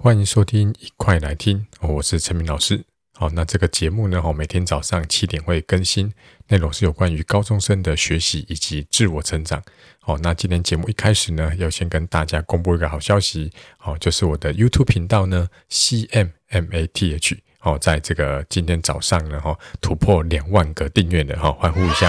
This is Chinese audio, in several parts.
欢迎收听，一块来听，我是陈明老师。好，那这个节目呢，每天早上七点会更新，内容是有关于高中生的学习以及自我成长。好，那今天节目一开始呢，要先跟大家公布一个好消息，好，就是我的 YouTube 频道呢，CMMATH，好，在这个今天早上呢，哈，突破两万个订阅的，哈，欢呼一下。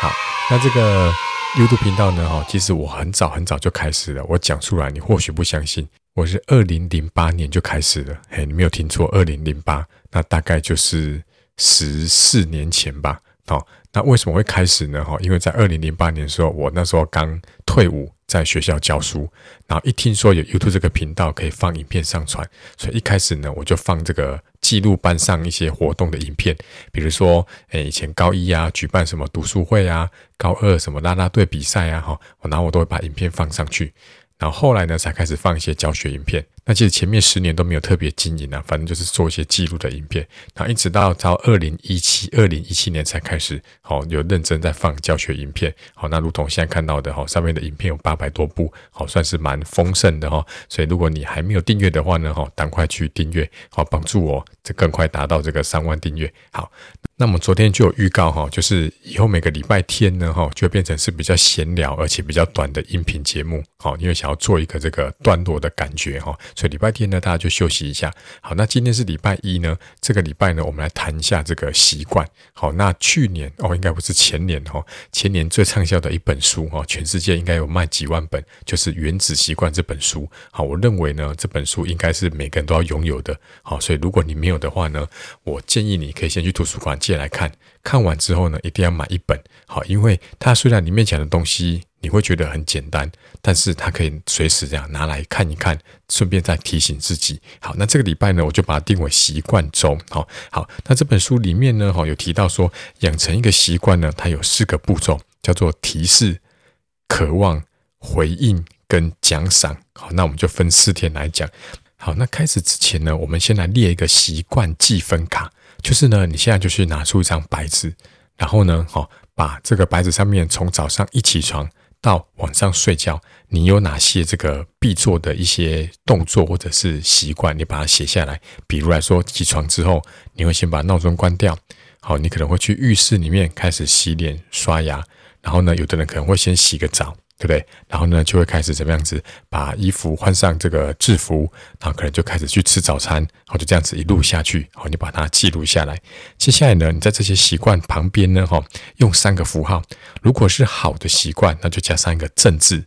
好，那这个 YouTube 频道呢，哈，其实我很早很早就开始了，我讲出来，你或许不相信。我是二零零八年就开始了，嘿，你没有听错，二零零八，那大概就是十四年前吧。好，那为什么会开始呢？哈，因为在二零零八年的时候，我那时候刚退伍，在学校教书，然后一听说有 YouTube 这个频道可以放影片上传，所以一开始呢，我就放这个记录班上一些活动的影片，比如说，诶，以前高一啊，举办什么读书会啊，高二什么啦啦队比赛啊，哈，然后我都会把影片放上去。然后后来呢，才开始放一些教学影片。那其实前面十年都没有特别经营啊，反正就是做一些记录的影片。然后一直到到二零一七，二零一七年才开始，好有认真在放教学影片。好，那如同现在看到的哈，上面的影片有八百多部，好算是蛮丰盛的哈。所以如果你还没有订阅的话呢，哈，赶快去订阅，好帮助我这更快达到这个三万订阅。好。那么昨天就有预告哈，就是以后每个礼拜天呢哈，就会变成是比较闲聊而且比较短的音频节目，好，因为想要做一个这个段落的感觉哈，所以礼拜天呢大家就休息一下。好，那今天是礼拜一呢，这个礼拜呢我们来谈一下这个习惯。好，那去年哦应该不是前年哦，前年最畅销的一本书哦，全世界应该有卖几万本，就是《原子习惯》这本书。好，我认为呢这本书应该是每个人都要拥有的。好，所以如果你没有的话呢，我建议你可以先去图书馆。借来看，看完之后呢，一定要买一本，好，因为它虽然里面讲的东西你会觉得很简单，但是它可以随时这样拿来看一看，顺便再提醒自己。好，那这个礼拜呢，我就把它定为习惯周。好，好，那这本书里面呢，哈，有提到说，养成一个习惯呢，它有四个步骤，叫做提示、渴望、回应跟奖赏。好，那我们就分四天来讲。好，那开始之前呢，我们先来列一个习惯记分卡。就是呢，你现在就去拿出一张白纸，然后呢，好，把这个白纸上面从早上一起床到晚上睡觉，你有哪些这个必做的一些动作或者是习惯，你把它写下来。比如来说，起床之后，你会先把闹钟关掉，好，你可能会去浴室里面开始洗脸刷牙，然后呢，有的人可能会先洗个澡。对不对？然后呢，就会开始怎么样子，把衣服换上这个制服，然后可能就开始去吃早餐，然后就这样子一路下去，好，你把它记录下来。接下来呢，你在这些习惯旁边呢，哈，用三个符号。如果是好的习惯，那就加上一个正字；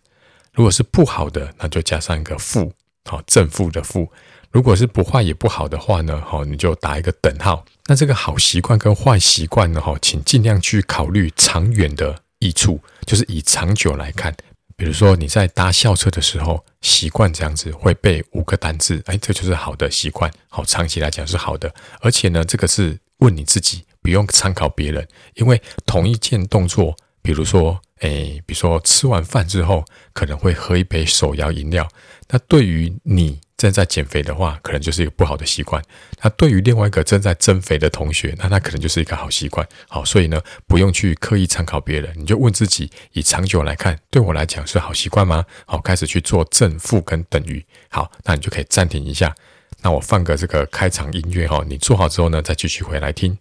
如果是不好的，那就加上一个负，好，正负的负。如果是不坏也不好的话呢，好，你就打一个等号。那这个好习惯跟坏习惯呢，哈，请尽量去考虑长远的。益处就是以长久来看，比如说你在搭校车的时候，习惯这样子会背五个单字，哎，这就是好的习惯，好，长期来讲是好的。而且呢，这个是问你自己，不用参考别人，因为同一件动作，比如说，哎，比如说吃完饭之后可能会喝一杯手摇饮料，那对于你。正在减肥的话，可能就是一个不好的习惯。那对于另外一个正在增肥的同学，那他可能就是一个好习惯。好，所以呢，不用去刻意参考别人，你就问自己：以长久来看，对我来讲是好习惯吗？好，开始去做正负跟等于。好，那你就可以暂停一下。那我放个这个开场音乐哈，你做好之后呢，再继续回来听。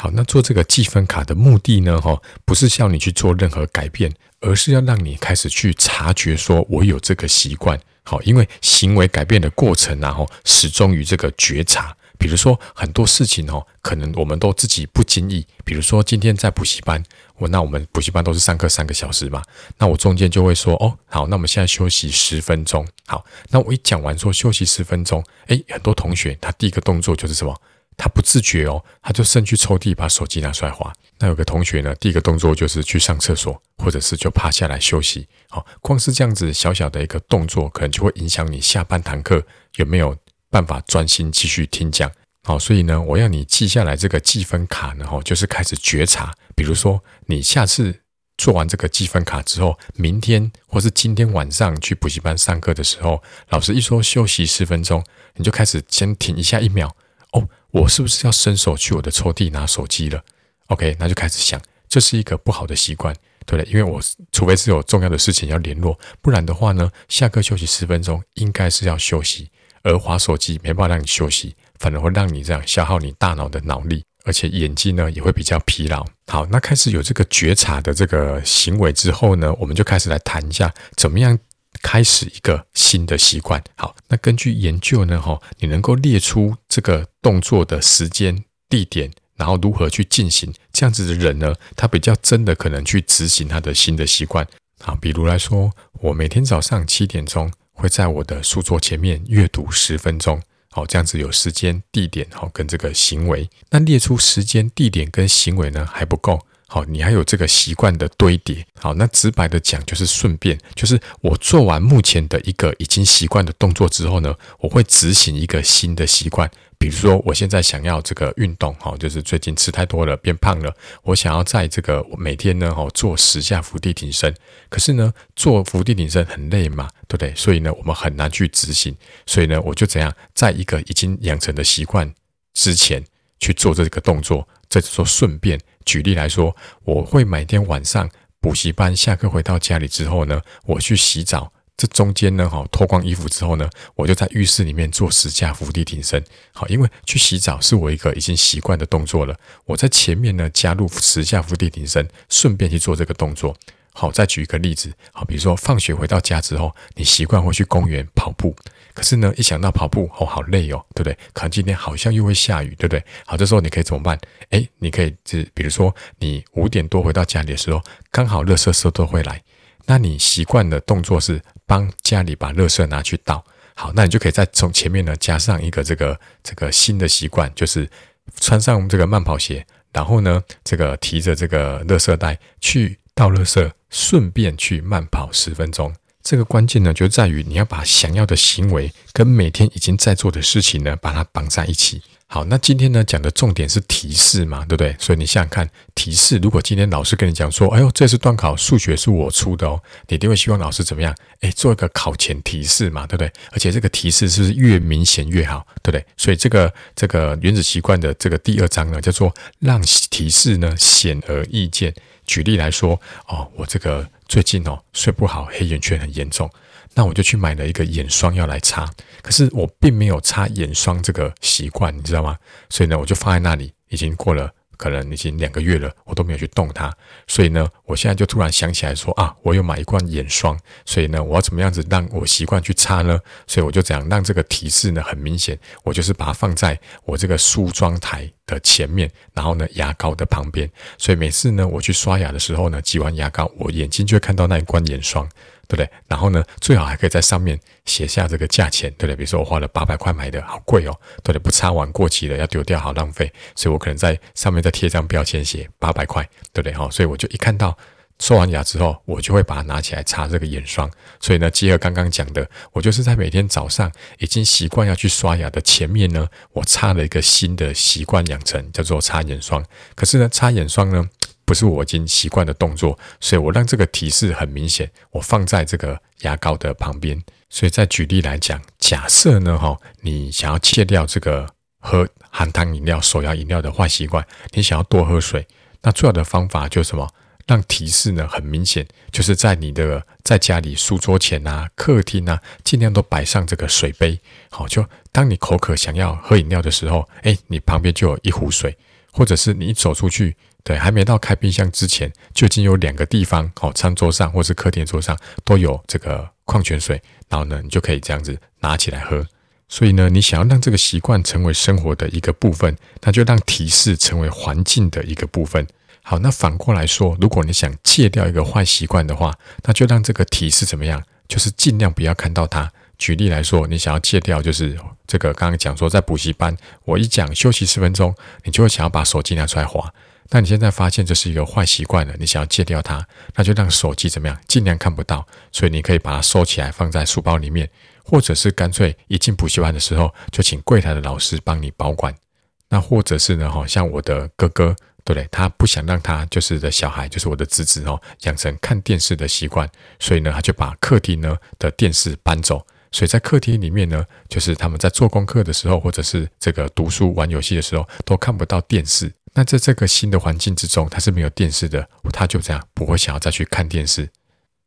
好，那做这个记分卡的目的呢，哈，不是叫你去做任何改变，而是要让你开始去察觉，说我有这个习惯。好，因为行为改变的过程，然后始终于这个觉察。比如说很多事情哦，可能我们都自己不经意。比如说今天在补习班，我那我们补习班都是上课三个小时嘛，那我中间就会说，哦，好，那我们现在休息十分钟。好，那我一讲完说休息十分钟，诶，很多同学他第一个动作就是什么？他不自觉哦，他就伸去抽屉，把手机拿出来滑。那有个同学呢，第一个动作就是去上厕所，或者是就趴下来休息。好，光是这样子小小的一个动作，可能就会影响你下半堂课有没有办法专心继续听讲。好，所以呢，我要你记下来这个记分卡呢，哈，就是开始觉察。比如说，你下次做完这个记分卡之后，明天或是今天晚上去补习班上课的时候，老师一说休息十分钟，你就开始先停一下一秒。哦。我是不是要伸手去我的抽屉拿手机了？OK，那就开始想，这是一个不好的习惯。对不对？因为我除非是有重要的事情要联络，不然的话呢，下课休息十分钟应该是要休息，而滑手机没办法让你休息，反而会让你这样消耗你大脑的脑力，而且眼睛呢也会比较疲劳。好，那开始有这个觉察的这个行为之后呢，我们就开始来谈一下怎么样。开始一个新的习惯。好，那根据研究呢，哈，你能够列出这个动作的时间、地点，然后如何去进行，这样子的人呢，他比较真的可能去执行他的新的习惯。好，比如来说，我每天早上七点钟会在我的书桌前面阅读十分钟。好，这样子有时间、地点，好，跟这个行为。那列出时间、地点跟行为呢，还不够。好，你还有这个习惯的堆叠。好，那直白的讲就是顺便，就是我做完目前的一个已经习惯的动作之后呢，我会执行一个新的习惯。比如说，我现在想要这个运动，哈，就是最近吃太多了，变胖了。我想要在这个每天呢，哈，做十下伏地挺身。可是呢，做伏地挺身很累嘛，对不对？所以呢，我们很难去执行。所以呢，我就怎样，在一个已经养成的习惯之前去做这个动作，这就说顺便。举例来说，我会每天晚上补习班下课回到家里之后呢，我去洗澡。这中间呢，哈，脱光衣服之后呢，我就在浴室里面做十下伏地挺身。好，因为去洗澡是我一个已经习惯的动作了。我在前面呢加入十下伏地挺身，顺便去做这个动作。好，再举一个例子，好，比如说放学回到家之后，你习惯会去公园跑步。可是呢，一想到跑步，哦，好累哦，对不对？可能今天好像又会下雨，对不对？好，这时候你可以怎么办？诶，你可以，就比如说你五点多回到家里的时候，刚好垃圾车都会来，那你习惯的动作是帮家里把垃圾拿去倒。好，那你就可以再从前面呢加上一个这个这个新的习惯，就是穿上这个慢跑鞋，然后呢，这个提着这个垃圾袋去倒垃圾，顺便去慢跑十分钟。这个关键呢，就在于你要把想要的行为跟每天已经在做的事情呢，把它绑在一起。好，那今天呢讲的重点是提示嘛，对不对？所以你想想看，提示如果今天老师跟你讲说，哎呦，这次段考数学是我出的哦，你一定会希望老师怎么样？哎，做一个考前提示嘛，对不对？而且这个提示是不是越明显越好，对不对？所以这个这个原子习惯的这个第二章呢，叫做让提示呢显而易见。举例来说，哦，我这个。最近哦睡不好，黑眼圈很严重，那我就去买了一个眼霜要来擦。可是我并没有擦眼霜这个习惯，你知道吗？所以呢，我就放在那里，已经过了。可能已经两个月了，我都没有去动它，所以呢，我现在就突然想起来说啊，我有买一罐眼霜，所以呢，我要怎么样子让我习惯去擦呢？所以我就这样让这个提示呢很明显，我就是把它放在我这个梳妆台的前面，然后呢牙膏的旁边，所以每次呢我去刷牙的时候呢，挤完牙膏，我眼睛就会看到那一罐眼霜。对不对？然后呢，最好还可以在上面写下这个价钱，对不对？比如说我花了八百块买的，好贵哦，对不对？不擦完过期了要丢掉，好浪费，所以我可能在上面再贴一张标签，写八百块，对不对？好，所以我就一看到刷完牙之后，我就会把它拿起来擦这个眼霜。所以呢，结合刚刚讲的，我就是在每天早上已经习惯要去刷牙的前面呢，我擦了一个新的习惯养成，叫做擦眼霜。可是呢，擦眼霜呢，不是我已经习惯的动作，所以我让这个提示很明显，我放在这个牙膏的旁边。所以再举例来讲，假设呢，哈，你想要戒掉这个喝含糖饮料、手摇饮料的坏习惯，你想要多喝水，那最好的方法就是什么？让提示呢很明显，就是在你的在家里书桌前啊、客厅啊，尽量都摆上这个水杯。好，就当你口渴想要喝饮料的时候，诶，你旁边就有一壶水，或者是你一走出去。对，还没到开冰箱之前，就已经有两个地方，哦，餐桌上或是客厅桌上都有这个矿泉水，然后呢，你就可以这样子拿起来喝。所以呢，你想要让这个习惯成为生活的一个部分，那就让提示成为环境的一个部分。好，那反过来说，如果你想戒掉一个坏习惯的话，那就让这个提示怎么样？就是尽量不要看到它。举例来说，你想要戒掉，就是这个刚刚讲说在补习班，我一讲休息十分钟，你就会想要把手机拿出来滑。那你现在发现这是一个坏习惯了，你想要戒掉它，那就让手机怎么样，尽量看不到。所以你可以把它收起来，放在书包里面，或者是干脆一进补习班的时候，就请柜台的老师帮你保管。那或者是呢，哈，像我的哥哥，对不对？他不想让他就是的小孩，就是我的侄子哦，养成看电视的习惯，所以呢，他就把客厅呢的电视搬走。所以在客厅里面呢，就是他们在做功课的时候，或者是这个读书、玩游戏的时候，都看不到电视。那在这个新的环境之中，他是没有电视的，他就这样不会想要再去看电视。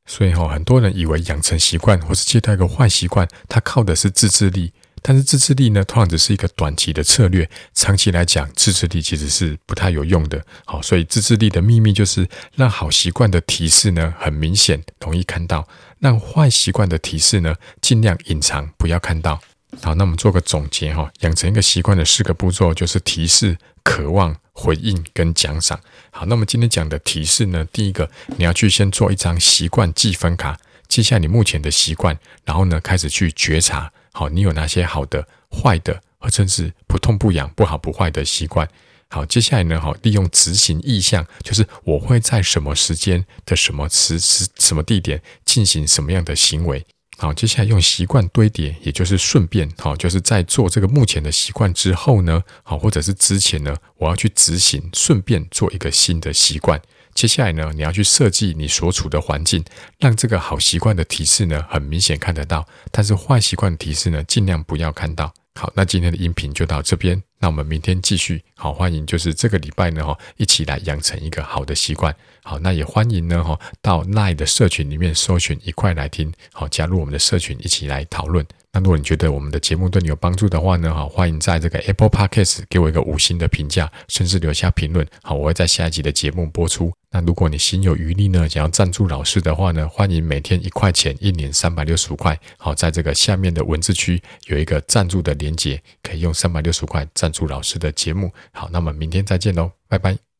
所以哈，很多人以为养成习惯或是戒掉一个坏习惯，他靠的是自制力。但是自制力呢，通常只是一个短期的策略，长期来讲，自制力其实是不太有用的。好，所以自制力的秘密就是让好习惯的提示呢很明显，容易看到；让坏习惯的提示呢尽量隐藏，不要看到。好，那我们做个总结哈，养成一个习惯的四个步骤就是提示、渴望、回应跟奖赏。好，那么今天讲的提示呢，第一个你要去先做一张习惯记分卡，记下你目前的习惯，然后呢开始去觉察。好，你有哪些好的、坏的，或者是不痛不痒、不好不坏的习惯？好，接下来呢，好，利用执行意向，就是我会在什么时间的什么时时什么地点进行什么样的行为？好，接下来用习惯堆叠，也就是顺便，好，就是在做这个目前的习惯之后呢，好，或者是之前呢，我要去执行，顺便做一个新的习惯。接下来呢，你要去设计你所处的环境，让这个好习惯的提示呢，很明显看得到，但是坏习惯提示呢，尽量不要看到。好，那今天的音频就到这边，那我们明天继续。好，欢迎就是这个礼拜呢，哈，一起来养成一个好的习惯。好，那也欢迎呢，哈，到 LINE 的社群里面搜寻一块来听，好，加入我们的社群，一起来讨论。那如果你觉得我们的节目对你有帮助的话呢，好，欢迎在这个 Apple Podcast 给我一个五星的评价，甚至留下评论。好，我会在下一集的节目播出。那如果你心有余力呢，想要赞助老师的话呢，欢迎每天一块钱，一年三百六十五块。好，在这个下面的文字区有一个赞助的连结，可以用三百六十五块赞助老师的节目。好，那么明天再见喽，拜拜。